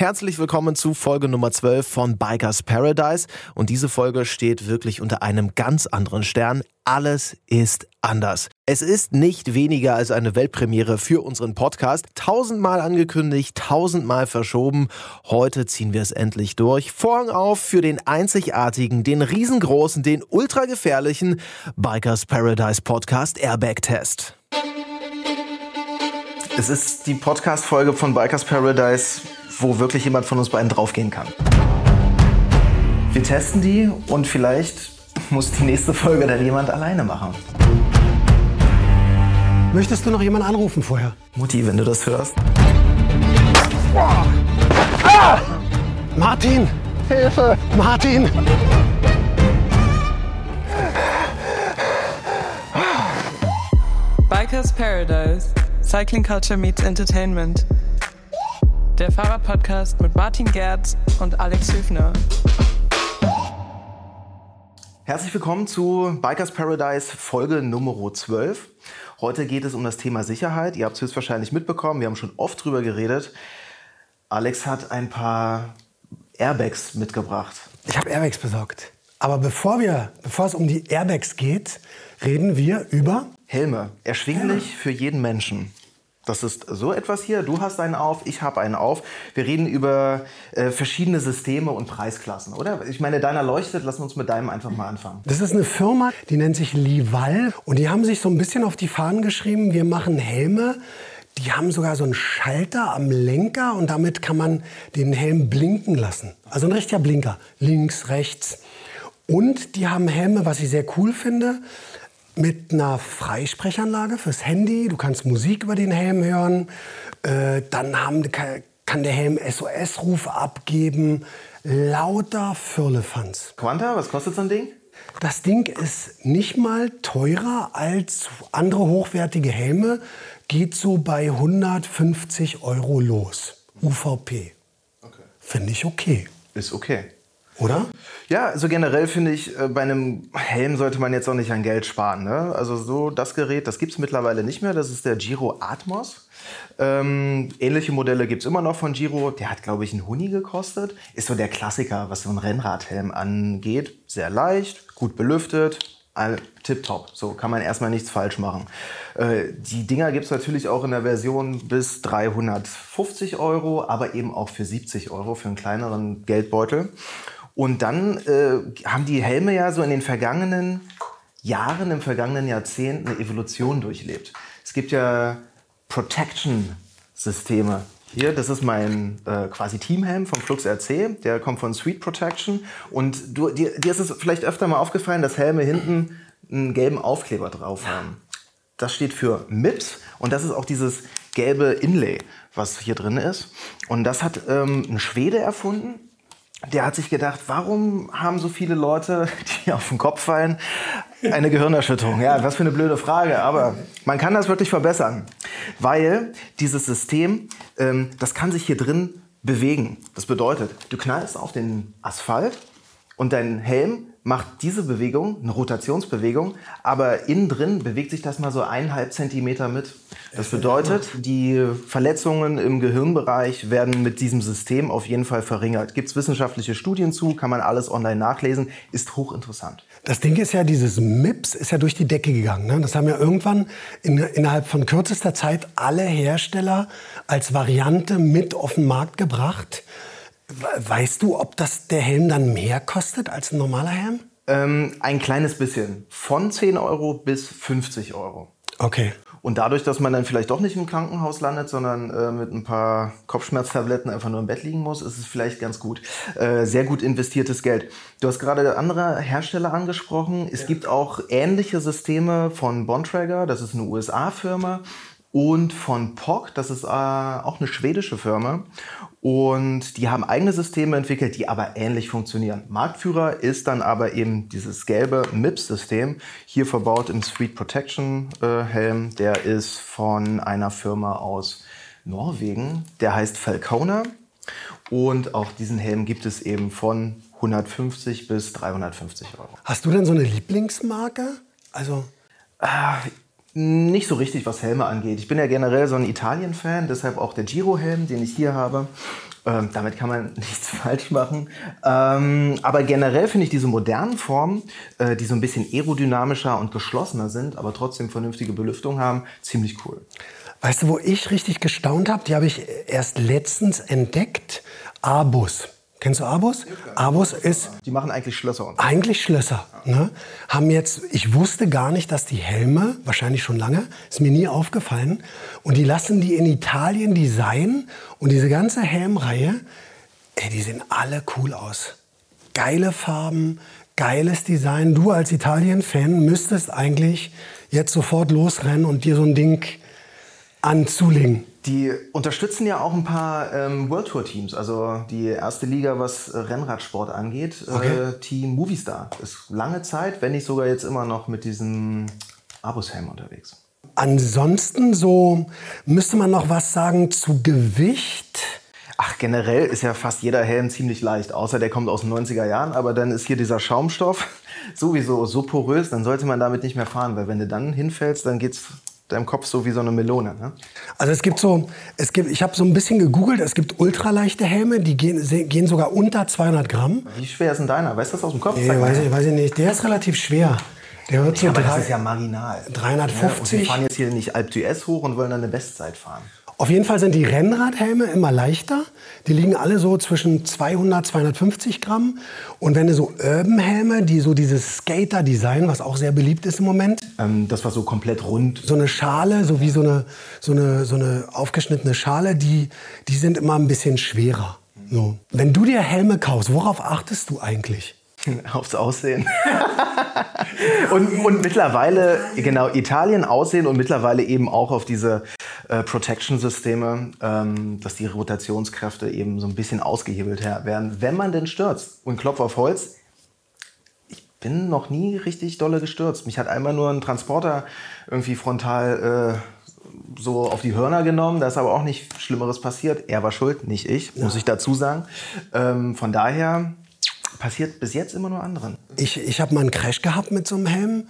Herzlich willkommen zu Folge Nummer 12 von Bikers Paradise. Und diese Folge steht wirklich unter einem ganz anderen Stern. Alles ist anders. Es ist nicht weniger als eine Weltpremiere für unseren Podcast. Tausendmal angekündigt, tausendmal verschoben. Heute ziehen wir es endlich durch. Vorhang auf für den einzigartigen, den riesengroßen, den ultragefährlichen Bikers Paradise Podcast Airbag Test. Es ist die Podcast-Folge von Bikers Paradise wo wirklich jemand von uns beiden draufgehen kann. Wir testen die und vielleicht muss die nächste Folge dann jemand alleine machen. Möchtest du noch jemanden anrufen vorher? Mutti, wenn du das hörst. Ah! Martin! Hilfe! Martin! Bikers Paradise. Cycling Culture meets Entertainment der Fahrradpodcast mit Martin Gerz und Alex Hüfner. Herzlich willkommen zu Bikers Paradise Folge Nummer 12. Heute geht es um das Thema Sicherheit. Ihr habt es höchstwahrscheinlich mitbekommen, wir haben schon oft drüber geredet. Alex hat ein paar Airbags mitgebracht. Ich habe Airbags besorgt. Aber bevor, wir, bevor es um die Airbags geht, reden wir über Helme. Erschwinglich für jeden Menschen. Das ist so etwas hier. Du hast einen auf, ich habe einen auf. Wir reden über äh, verschiedene Systeme und Preisklassen, oder? Ich meine, deiner leuchtet. Lass uns mit deinem einfach mal anfangen. Das ist eine Firma, die nennt sich Lival. Und die haben sich so ein bisschen auf die Fahnen geschrieben, wir machen Helme. Die haben sogar so einen Schalter am Lenker und damit kann man den Helm blinken lassen. Also ein richtiger Blinker. Links, rechts. Und die haben Helme, was ich sehr cool finde mit einer Freisprechanlage fürs Handy. Du kannst Musik über den Helm hören. Äh, dann haben, kann der Helm SOS-Ruf abgeben. Lauter Firlefanz. Quanta, was kostet so ein Ding? Das Ding ist nicht mal teurer als andere hochwertige Helme. Geht so bei 150 Euro los. UVP. Okay. Finde ich okay. Ist okay. Oder? Ja, also generell finde ich, äh, bei einem Helm sollte man jetzt auch nicht an Geld sparen. Ne? Also so das Gerät, das gibt es mittlerweile nicht mehr. Das ist der Giro Atmos. Ähm, ähnliche Modelle gibt es immer noch von Giro. Der hat, glaube ich, einen Huni gekostet. Ist so der Klassiker, was so ein Rennradhelm angeht. Sehr leicht, gut belüftet, tipptopp. So kann man erstmal nichts falsch machen. Äh, die Dinger gibt es natürlich auch in der Version bis 350 Euro, aber eben auch für 70 Euro für einen kleineren Geldbeutel. Und dann äh, haben die Helme ja so in den vergangenen Jahren, im vergangenen Jahrzehnt eine Evolution durchlebt. Es gibt ja Protection-Systeme. Hier, das ist mein äh, quasi Teamhelm vom Flux RC. Der kommt von Sweet Protection. Und du, dir, dir ist es vielleicht öfter mal aufgefallen, dass Helme hinten einen gelben Aufkleber drauf haben. Das steht für MIPS und das ist auch dieses gelbe Inlay, was hier drin ist. Und das hat ähm, ein Schwede erfunden der hat sich gedacht, warum haben so viele Leute, die auf den Kopf fallen, eine Gehirnerschütterung? Ja, was für eine blöde Frage, aber man kann das wirklich verbessern, weil dieses System, ähm, das kann sich hier drin bewegen. Das bedeutet, du knallst auf den Asphalt und dein Helm macht diese Bewegung, eine Rotationsbewegung, aber innen drin bewegt sich das mal so eineinhalb Zentimeter mit. Das bedeutet, die Verletzungen im Gehirnbereich werden mit diesem System auf jeden Fall verringert. Gibt es wissenschaftliche Studien zu, kann man alles online nachlesen, ist hochinteressant. Das Ding ist ja, dieses MIPS ist ja durch die Decke gegangen. Ne? Das haben ja irgendwann in, innerhalb von kürzester Zeit alle Hersteller als Variante mit auf den Markt gebracht. Weißt du, ob das der Helm dann mehr kostet als ein normaler Helm? Ähm, ein kleines bisschen. Von 10 Euro bis 50 Euro. Okay. Und dadurch, dass man dann vielleicht doch nicht im Krankenhaus landet, sondern äh, mit ein paar Kopfschmerztabletten einfach nur im Bett liegen muss, ist es vielleicht ganz gut. Äh, sehr gut investiertes Geld. Du hast gerade andere Hersteller angesprochen. Es ja. gibt auch ähnliche Systeme von Bontrager, das ist eine USA-Firma und von POC, das ist äh, auch eine schwedische Firma. Und die haben eigene Systeme entwickelt, die aber ähnlich funktionieren. Marktführer ist dann aber eben dieses gelbe MIPS-System, hier verbaut im Street Protection äh, Helm. Der ist von einer Firma aus Norwegen, der heißt Falcona. Und auch diesen Helm gibt es eben von 150 bis 350 Euro. Hast du denn so eine Lieblingsmarke? Also äh, nicht so richtig, was Helme angeht. Ich bin ja generell so ein Italien-Fan, deshalb auch der Giro-Helm, den ich hier habe. Ähm, damit kann man nichts falsch machen. Ähm, aber generell finde ich diese modernen Formen, äh, die so ein bisschen aerodynamischer und geschlossener sind, aber trotzdem vernünftige Belüftung haben, ziemlich cool. Weißt du, wo ich richtig gestaunt habe? Die habe ich erst letztens entdeckt. Abus. Kennst du Abus? Abus ist Die machen eigentlich Schlösser und eigentlich Schlösser. Ne? Haben jetzt, ich wusste gar nicht, dass die Helme, wahrscheinlich schon lange, ist mir nie aufgefallen. Und die lassen die in Italien designen. Und diese ganze Helmreihe, ey, die sehen alle cool aus. Geile Farben, geiles Design. Du als Italien-Fan müsstest eigentlich jetzt sofort losrennen und dir so ein Ding anzulegen. Die unterstützen ja auch ein paar ähm, World Tour Teams, also die erste Liga, was äh, Rennradsport angeht. Okay. Äh, Team Movistar ist lange Zeit, wenn nicht sogar jetzt immer noch mit diesem Abushelm unterwegs. Ansonsten so müsste man noch was sagen zu Gewicht. Ach, generell ist ja fast jeder Helm ziemlich leicht, außer der kommt aus den 90er Jahren, aber dann ist hier dieser Schaumstoff sowieso so porös, dann sollte man damit nicht mehr fahren, weil wenn du dann hinfällst, dann geht's deinem Kopf so wie so eine Melone. Ne? Also es gibt so, es gibt, ich habe so ein bisschen gegoogelt, es gibt ultraleichte Helme, die gehen, gehen sogar unter 200 Gramm. Wie schwer ist denn deiner? Weißt du das aus dem Kopf? Nee, weiß ich, weiß ich nicht. Der ist relativ schwer. Der wird so Ja, aber das drei- ist ja marginal. 350. Ja, und wir fahren jetzt hier nicht Alp d'Huez hoch und wollen dann eine Bestzeit fahren. Auf jeden Fall sind die Rennradhelme immer leichter. Die liegen alle so zwischen 200, 250 Gramm. Und wenn du so Urban-Helme, die so dieses Skater-Design, was auch sehr beliebt ist im Moment, Ähm, das war so komplett rund. so eine Schale, so wie so eine, so eine, so eine aufgeschnittene Schale, die, die sind immer ein bisschen schwerer. So. Wenn du dir Helme kaufst, worauf achtest du eigentlich? Aufs Aussehen. und, und mittlerweile, genau, Italien Aussehen und mittlerweile eben auch auf diese äh, Protection-Systeme, ähm, dass die Rotationskräfte eben so ein bisschen ausgehebelt werden, wenn man denn stürzt. Und Klopf auf Holz, ich bin noch nie richtig dolle gestürzt. Mich hat einmal nur ein Transporter irgendwie frontal äh, so auf die Hörner genommen. Da ist aber auch nicht Schlimmeres passiert. Er war schuld, nicht ich, muss ich dazu sagen. Ähm, von daher passiert bis jetzt immer nur anderen. Ich, ich habe mal einen Crash gehabt mit so einem Helm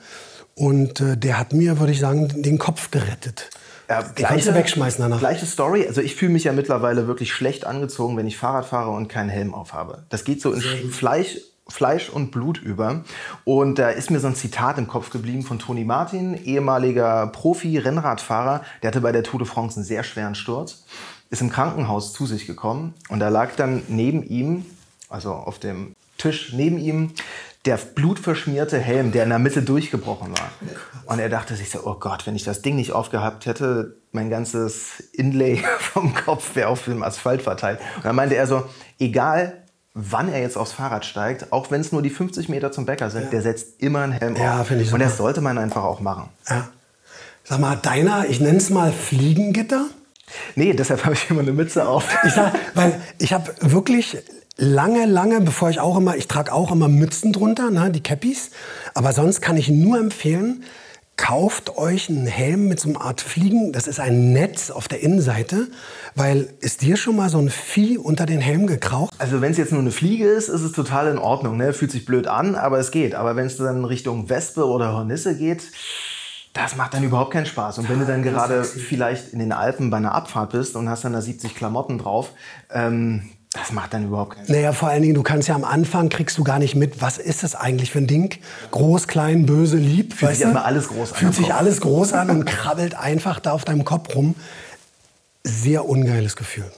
und äh, der hat mir, würde ich sagen, den Kopf gerettet. Ja, kannst du wegschmeißen danach. Gleiche Story. Also ich fühle mich ja mittlerweile wirklich schlecht angezogen, wenn ich Fahrrad fahre und keinen Helm aufhabe. Das geht so in Fleisch, Fleisch und Blut über. Und da ist mir so ein Zitat im Kopf geblieben von Toni Martin, ehemaliger Profi-Rennradfahrer. Der hatte bei der Tour de France einen sehr schweren Sturz, ist im Krankenhaus zu sich gekommen und da lag dann neben ihm, also auf dem Tisch neben ihm, der blutverschmierte Helm, der in der Mitte durchgebrochen war. Und er dachte sich so, oh Gott, wenn ich das Ding nicht aufgehabt hätte, mein ganzes Inlay vom Kopf wäre auf dem Asphalt verteilt. Und dann meinte er so, egal wann er jetzt aufs Fahrrad steigt, auch wenn es nur die 50 Meter zum Bäcker sind, der setzt immer einen Helm Ja, auf. finde ich Und das sollte man einfach auch machen. Ja. Sag mal, deiner, ich nenne es mal Fliegengitter. Nee, deshalb habe ich immer eine Mütze auf. Ich sag, weil ich habe wirklich lange, lange, bevor ich auch immer, ich trage auch immer Mützen drunter, ne, die Cappies. Aber sonst kann ich nur empfehlen, kauft euch einen Helm mit so einer Art Fliegen. Das ist ein Netz auf der Innenseite, weil ist dir schon mal so ein Vieh unter den Helm gekraucht? Also wenn es jetzt nur eine Fliege ist, ist es total in Ordnung. Ne? Fühlt sich blöd an, aber es geht. Aber wenn es dann Richtung Wespe oder Hornisse geht, das macht dann überhaupt keinen Spaß. Und wenn du dann gerade vielleicht in den Alpen bei einer Abfahrt bist und hast dann da 70 Klamotten drauf, ähm, das macht dann überhaupt keinen Spaß. Naja, vor allen Dingen, du kannst ja am Anfang, kriegst du gar nicht mit, was ist das eigentlich für ein Ding? Groß, klein, böse, lieb. Fühlt sich erstmal alles groß an Fühlt sich alles groß an und krabbelt einfach da auf deinem Kopf rum. Sehr ungeiles Gefühl.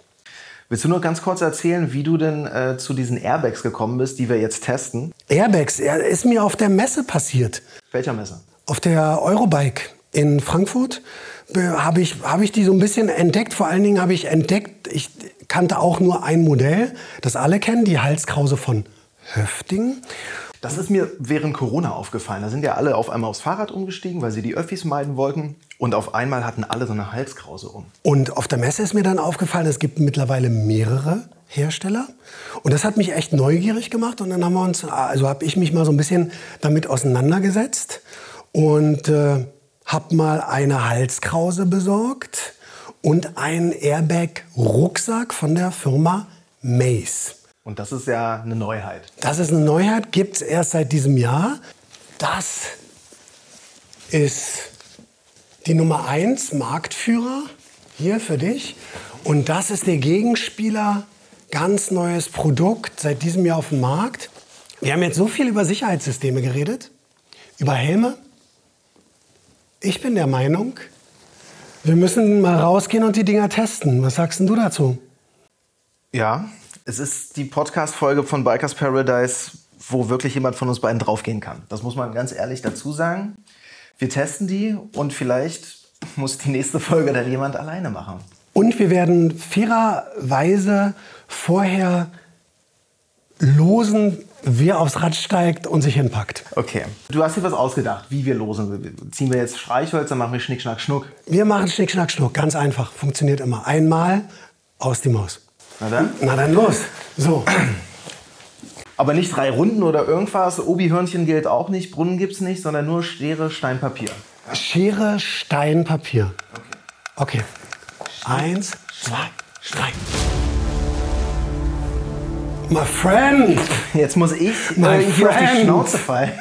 Willst du nur ganz kurz erzählen, wie du denn äh, zu diesen Airbags gekommen bist, die wir jetzt testen? Airbags, ist mir auf der Messe passiert. Welcher Messe? Auf der Eurobike in Frankfurt habe ich, hab ich die so ein bisschen entdeckt. Vor allen Dingen habe ich entdeckt, ich kannte auch nur ein Modell, das alle kennen, die Halskrause von Höfting. Das ist mir während Corona aufgefallen. Da sind ja alle auf einmal aufs Fahrrad umgestiegen, weil sie die Öffis meiden wollten. Und auf einmal hatten alle so eine Halskrause um. Und auf der Messe ist mir dann aufgefallen, es gibt mittlerweile mehrere Hersteller. Und das hat mich echt neugierig gemacht. Und dann haben wir uns, also habe ich mich mal so ein bisschen damit auseinandergesetzt und äh, habe mal eine Halskrause besorgt und einen Airbag-Rucksack von der Firma Mace. Und das ist ja eine Neuheit. Das ist eine Neuheit, gibt es erst seit diesem Jahr. Das ist die Nummer 1 Marktführer hier für dich. Und das ist der Gegenspieler ganz neues Produkt seit diesem Jahr auf dem Markt. Wir haben jetzt so viel über Sicherheitssysteme geredet, über Helme. Ich bin der Meinung, wir müssen mal rausgehen und die Dinger testen. Was sagst du dazu? Ja, es ist die Podcast-Folge von Bikers Paradise, wo wirklich jemand von uns beiden draufgehen kann. Das muss man ganz ehrlich dazu sagen. Wir testen die und vielleicht muss die nächste Folge dann jemand alleine machen. Und wir werden fairerweise vorher losen, wer aufs Rad steigt und sich hinpackt. Okay. Du hast dir was ausgedacht, wie wir losen. Ziehen wir jetzt Streichholz, dann machen wir Schnick, Schnack, Schnuck. Wir machen Schnick, Schnack, Schnuck. Ganz einfach. Funktioniert immer. Einmal aus die Maus. Na dann? Na dann los. So. Aber nicht drei Runden oder irgendwas. Obi-Hörnchen gilt auch nicht, Brunnen gibt's nicht, sondern nur Schere, Stein, Papier. Schere, Stein, Papier. Okay. Eins, zwei, drei. My friend. Jetzt muss ich My hier auf die. Schnauze fallen.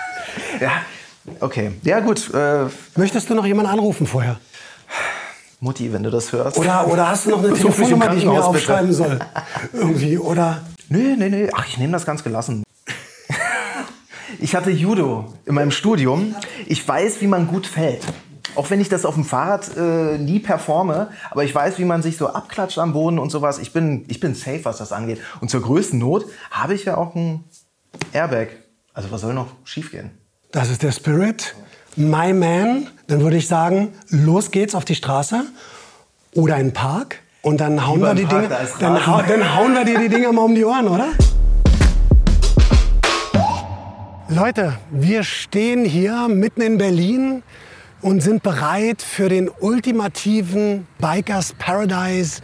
ja, okay. Ja gut, äh, Möchtest du noch jemanden anrufen vorher? Mutti, wenn du das hörst. Oder, oder hast du noch eine Telefonnummer, die ich mir bitte. aufschreiben soll? Irgendwie. Oder Nee, nee, nee. Ach, ich nehme das ganz gelassen. ich hatte Judo in meinem Studium. Ich weiß, wie man gut fällt. Auch wenn ich das auf dem Fahrrad äh, nie performe, aber ich weiß, wie man sich so abklatscht am Boden und sowas. Ich bin, ich bin safe, was das angeht. Und zur größten Not habe ich ja auch ein Airbag. Also was soll noch schiefgehen? das ist der Spirit. My man. Dann würde ich sagen, los geht's auf die Straße oder in den Park. Und dann hauen, Lieber wir die, Park, Dinge, dann, hau, dann hauen wir dir die Dinger mal um die Ohren, oder? Leute, wir stehen hier mitten in Berlin und sind bereit für den ultimativen Bikers Paradise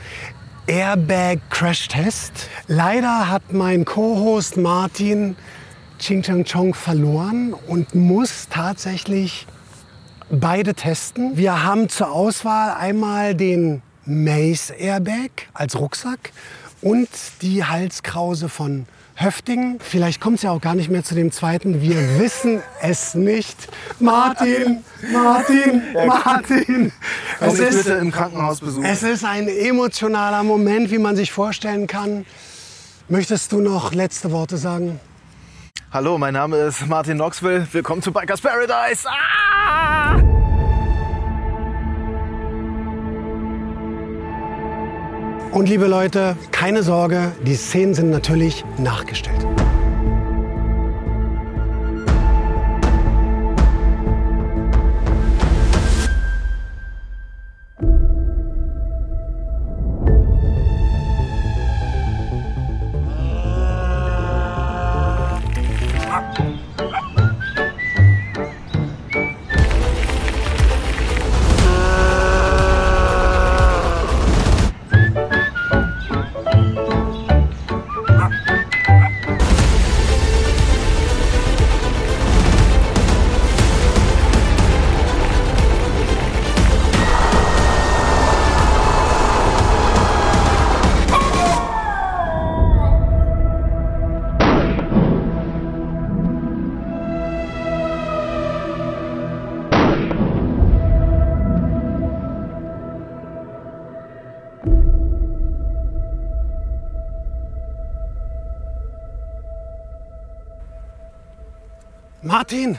Airbag Crash Test. Leider hat mein Co-Host Martin Ching Chang Chong verloren und muss tatsächlich beide testen. Wir haben zur Auswahl einmal den Mace Airbag als Rucksack und die Halskrause von Höfting. Vielleicht kommt es ja auch gar nicht mehr zu dem zweiten. Wir wissen es nicht. Martin, Martin, Martin. Es ist, bitte im Krankenhaus besuchen. es ist ein emotionaler Moment, wie man sich vorstellen kann. Möchtest du noch letzte Worte sagen? Hallo, mein Name ist Martin Knoxville. Willkommen zu Bikers Paradise. Ah! Und liebe Leute, keine Sorge, die Szenen sind natürlich nachgestellt. Martin!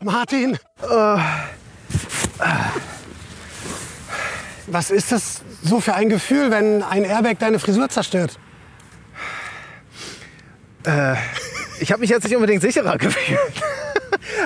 Martin! Was ist das so für ein Gefühl, wenn ein Airbag deine Frisur zerstört? Ich habe mich jetzt nicht unbedingt sicherer gefühlt.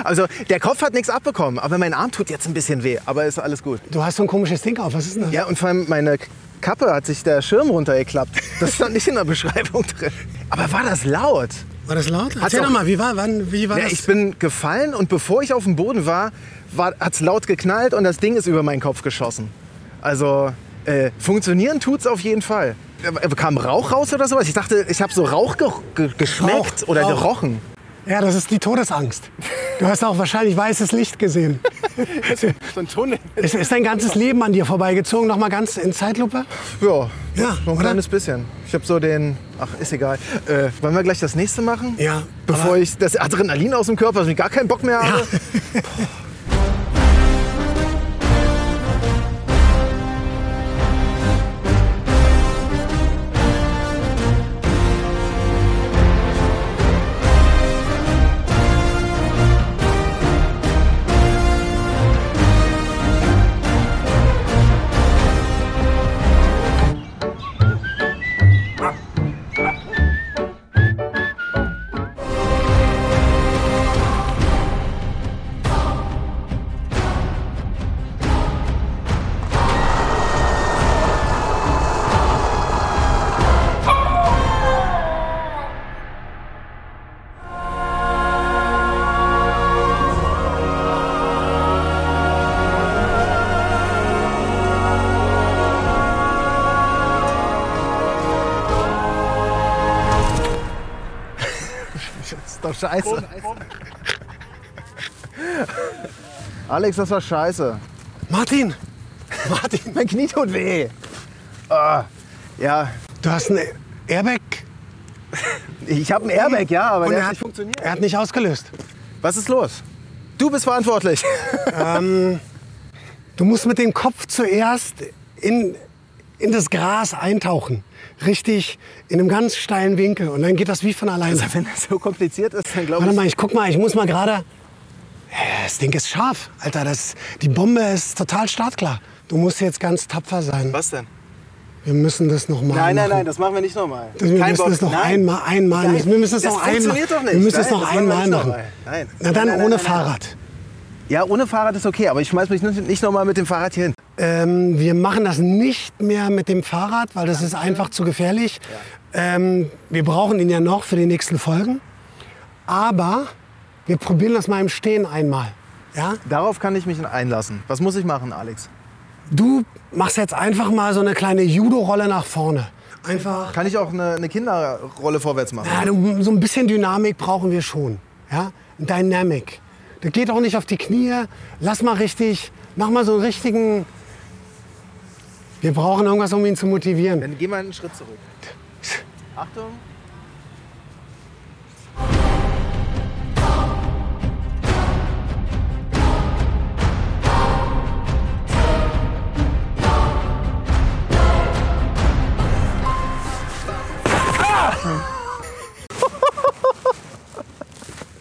Also der Kopf hat nichts abbekommen, aber mein Arm tut jetzt ein bisschen weh, aber ist alles gut. Du hast so ein komisches Ding auf. Was ist denn das? Ja, und vor allem meine Kappe hat sich der Schirm runtergeklappt. Das stand nicht in der Beschreibung drin. Aber war das laut? War das laut? Erzähl auch- doch mal, wie war, wann, wie war Ja, das? ich bin gefallen und bevor ich auf dem Boden war, war hat es laut geknallt und das Ding ist über meinen Kopf geschossen. Also äh, funktionieren tut's auf jeden Fall. Äh, Kam Rauch raus oder sowas? Ich dachte, ich habe so Rauch ge ge geschmeckt Rauch, oder Rauch. gerochen. ja, das ist die Todesangst. Du hast auch wahrscheinlich weißes Licht gesehen. So ein Tunnel. Ist, ist dein ganzes Leben an dir vorbeigezogen? Noch mal ganz in Zeitlupe? Ja, Ja, noch ein oder? kleines bisschen. Ich habe so den, ach ist egal. Äh, wollen wir gleich das nächste machen? Ja, Bevor ich das Adrenalin aus dem Körper, dass ich gar keinen Bock mehr habe. Doch scheiße. Alex, das war scheiße. Martin, Martin, Mein Knie tut weh. Ah, ja, du hast ein Airbag ich habe ein Airbag, ja, aber und der er hat nicht funktioniert. er hat nicht ausgelöst. Was ist los? Du bist verantwortlich. Du musst mit dem Kopf zuerst in, in das Gras eintauchen. Richtig in einem ganz steilen Winkel. Und dann geht das wie von alleine. Also, wenn das so kompliziert ist, dann glaube Warte ich. mal, ich guck mal, ich muss mal gerade. Das Ding ist scharf, Alter. Das, die Bombe ist total startklar. Du musst jetzt ganz tapfer sein. Was denn? Wir müssen das noch mal Nein, nein, machen. nein, das machen wir nicht nochmal. Wir müssen es noch einmal, einmal. Nein, wir müssen es das noch einmal. funktioniert doch nicht. Wir müssen Nein, noch das machen wir einmal machen. nochmal. Nein. Na dann Nein, nein, ohne nein, nein. Fahrrad. Ja, ohne Fahrrad ist okay, aber ich schmeiß mich nicht, nicht nochmal mit dem Fahrrad hier hin. Ähm, wir machen das nicht mehr mit dem Fahrrad, weil das ist einfach zu gefährlich. Ähm, wir brauchen ihn ja noch für die nächsten Folgen. Aber wir probieren das mal im Stehen einmal. Ja? Darauf kann ich mich einlassen. Was muss ich machen, Alex? Du machst jetzt einfach mal so eine kleine Judo-Rolle nach vorne. Einfach. Kann ich auch eine, eine Kinderrolle vorwärts machen? Ja, du, so ein bisschen Dynamik brauchen wir schon. Ja? Dynamic. Das geht auch nicht auf die Knie. Lass mal richtig, mach mal so einen richtigen. Wir brauchen irgendwas, um ihn zu motivieren. Dann geh mal einen Schritt zurück. Achtung.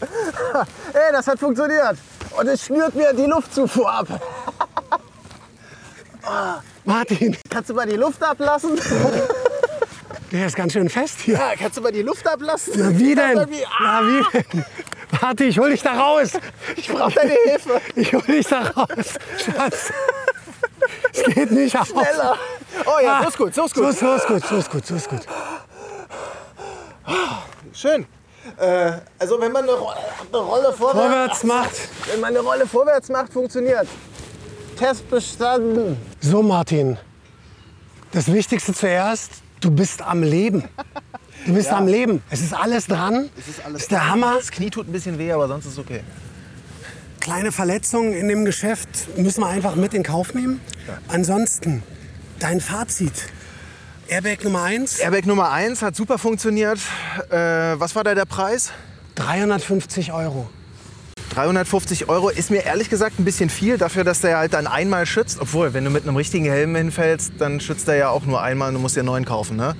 Ey, das hat funktioniert. Und es schnürt mir die Luftzufuhr ab. Martin, Kannst du mal die Luft ablassen? der ist ganz schön fest hier. Ja, kannst du mal die Luft ablassen? Na, wie denn? Irgendwie- Na, wie denn? Warte, ich hol dich da raus. Ich brauche deine Hilfe. Ich hol dich da raus. Schatz. Es geht nicht auf. Schneller. Oh ja, so ist gut, so ist gut. so ist gut, so ist gut, so ist gut. Schön. Äh, also wenn man eine, Ro eine Rolle vorwärts, Vorwärts macht. wenn man eine Rolle vorwärts macht, funktioniert. Test bestanden. So, Martin. Das Wichtigste zuerst, du bist am Leben. Du bist am Leben. Es ist alles dran. Es ist alles ist der Hammer. Das Knie tut ein bisschen weh, aber sonst ist es okay. Kleine Verletzungen in dem Geschäft müssen wir einfach mit in Kauf nehmen. Ansonsten, dein Fazit. Airbag Nummer 1, Airbag Nummer 1 hat super funktioniert. Äh, was war da der Preis? 350 Euro. 350 Euro ist mir ehrlich gesagt ein bisschen viel dafür, dass der halt dann einmal schützt. Obwohl, wenn du mit einem richtigen Helm hinfällst, dann schützt er ja auch nur einmal und du musst dir einen neuen kaufen. Ne?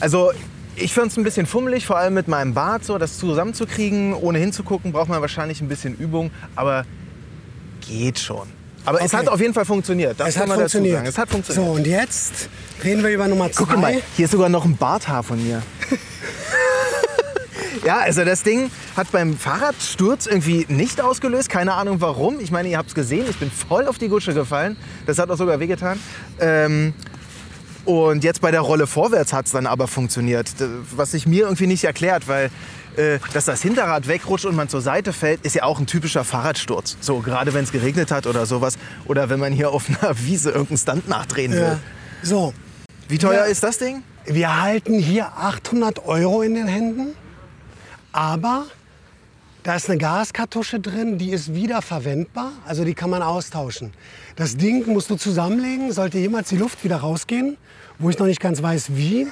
Also ich finde es ein bisschen fummelig, vor allem mit meinem Bart, so das zusammenzukriegen, ohne hinzugucken, braucht man wahrscheinlich ein bisschen Übung, aber geht schon. Aber es Okay. hat auf jeden Fall funktioniert. Das Es kann hat man dazu funktioniert. sagen. Es hat funktioniert. So, und jetzt reden wir über Nummer 2. Guck mal, hier ist sogar noch ein Barthaar von mir. ja, also das Ding hat beim Fahrradsturz irgendwie nicht ausgelöst. Keine Ahnung warum. Ich meine, ihr habt es gesehen, ich bin voll auf die Gusche gefallen. Das hat auch sogar wehgetan. Ähm, und jetzt bei der Rolle vorwärts hat es dann aber funktioniert. Was sich mir irgendwie nicht erklärt, weil äh, dass das Hinterrad wegrutscht und man zur Seite fällt, ist ja auch ein typischer Fahrradsturz. So, gerade wenn es geregnet hat oder sowas. Oder wenn man hier auf einer Wiese irgendeinen Stunt nachdrehen will. Ja. So, Wie teuer Ja. ist das Ding? wir halten hier 800 Euro in den Händen, aber da ist eine Gaskartusche drin, die ist wiederverwendbar, also die kann man austauschen. Das Ding musst du zusammenlegen, sollte jemals die Luft wieder rausgehen, wo ich noch nicht ganz weiß wie,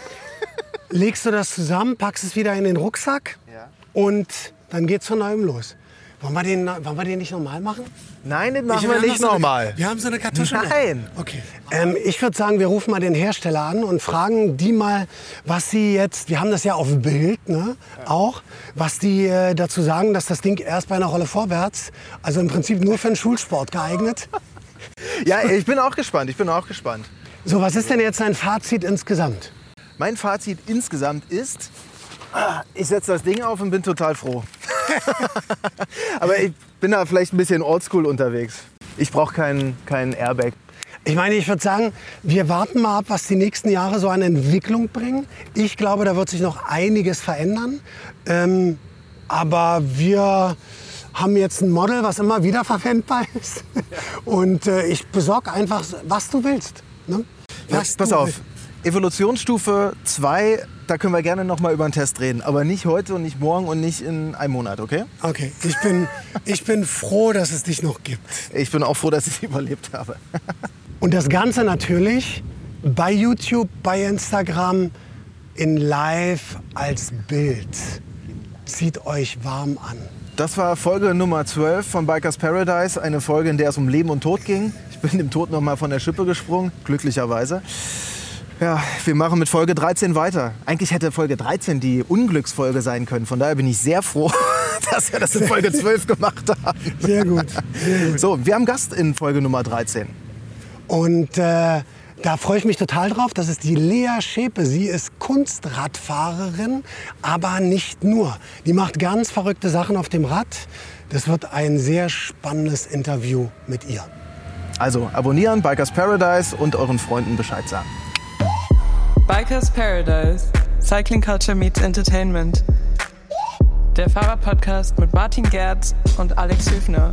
legst du das zusammen, packst es wieder in den Rucksack Ja. und dann geht's von neuem los. Wollen wir den, wollen wir den nicht normal machen? Nein, den machen Ich- wir haben nicht so eine- normal. Wir haben so eine Kartusche. noch. Nein. Okay. Ähm, ich würde sagen, wir rufen mal den Hersteller an und fragen die mal, was sie jetzt, wir haben das ja auf Bild, ne, auch, was die äh, dazu sagen, dass das Ding erst bei einer Rolle vorwärts, also im Prinzip nur für den Schulsport geeignet. Ja, ich bin auch gespannt. Ich bin auch gespannt. So, was ist denn jetzt dein Fazit insgesamt? Mein Fazit insgesamt ist, ich setze das Ding auf und bin total froh. Aber ich bin da vielleicht ein bisschen oldschool unterwegs. Ich brauche keinen keinen Airbag. Ich meine, ich würde sagen, wir warten mal ab, was die nächsten Jahre so an Entwicklung bringen. Ich glaube, da wird sich noch einiges verändern. Ähm, aber wir haben jetzt ein Model, was immer wieder verwendbar ist. Und äh, ich besorge einfach, was du willst. Ne? Ja, Was pass du auf. willst. Evolutionsstufe 2, da können wir gerne noch mal über einen Test reden. Aber nicht heute und nicht morgen und nicht in einem Monat, okay? Okay, ich bin, ich bin froh, dass es dich noch gibt. Ich bin auch froh, dass ich es überlebt habe. Und das Ganze natürlich bei YouTube, bei Instagram, in Live als Bild. Zieht euch warm an. Das war Folge Nummer 12 von Bikers Paradise. Eine Folge, in der es um Leben und Tod ging. Ich bin dem Tod noch mal von der Schippe gesprungen, glücklicherweise. Ja, wir machen mit Folge 13 weiter. Eigentlich hätte Folge 13 die Unglücksfolge sein können. Von daher bin ich sehr froh, dass wir das in Folge 12 gemacht haben. Sehr gut. Sehr gut. So, wir haben Gast in Folge Nummer 13. Und äh, da freue ich mich total drauf. Das ist die Lea Schäpe. Sie ist Kunstradfahrerin, aber nicht nur. Die macht ganz verrückte Sachen auf dem Rad. Das wird ein sehr spannendes Interview mit ihr. Also abonnieren, Bikers Paradise und euren Freunden Bescheid sagen. Bikers Paradise. Cycling Culture meets Entertainment. Der Fahrerpodcast mit Martin Gerz und Alex Hüfner.